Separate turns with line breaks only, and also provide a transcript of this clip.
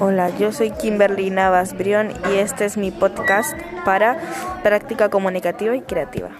Hola, yo soy Kimberly Navas Brión y este es mi podcast para práctica comunicativa y creativa.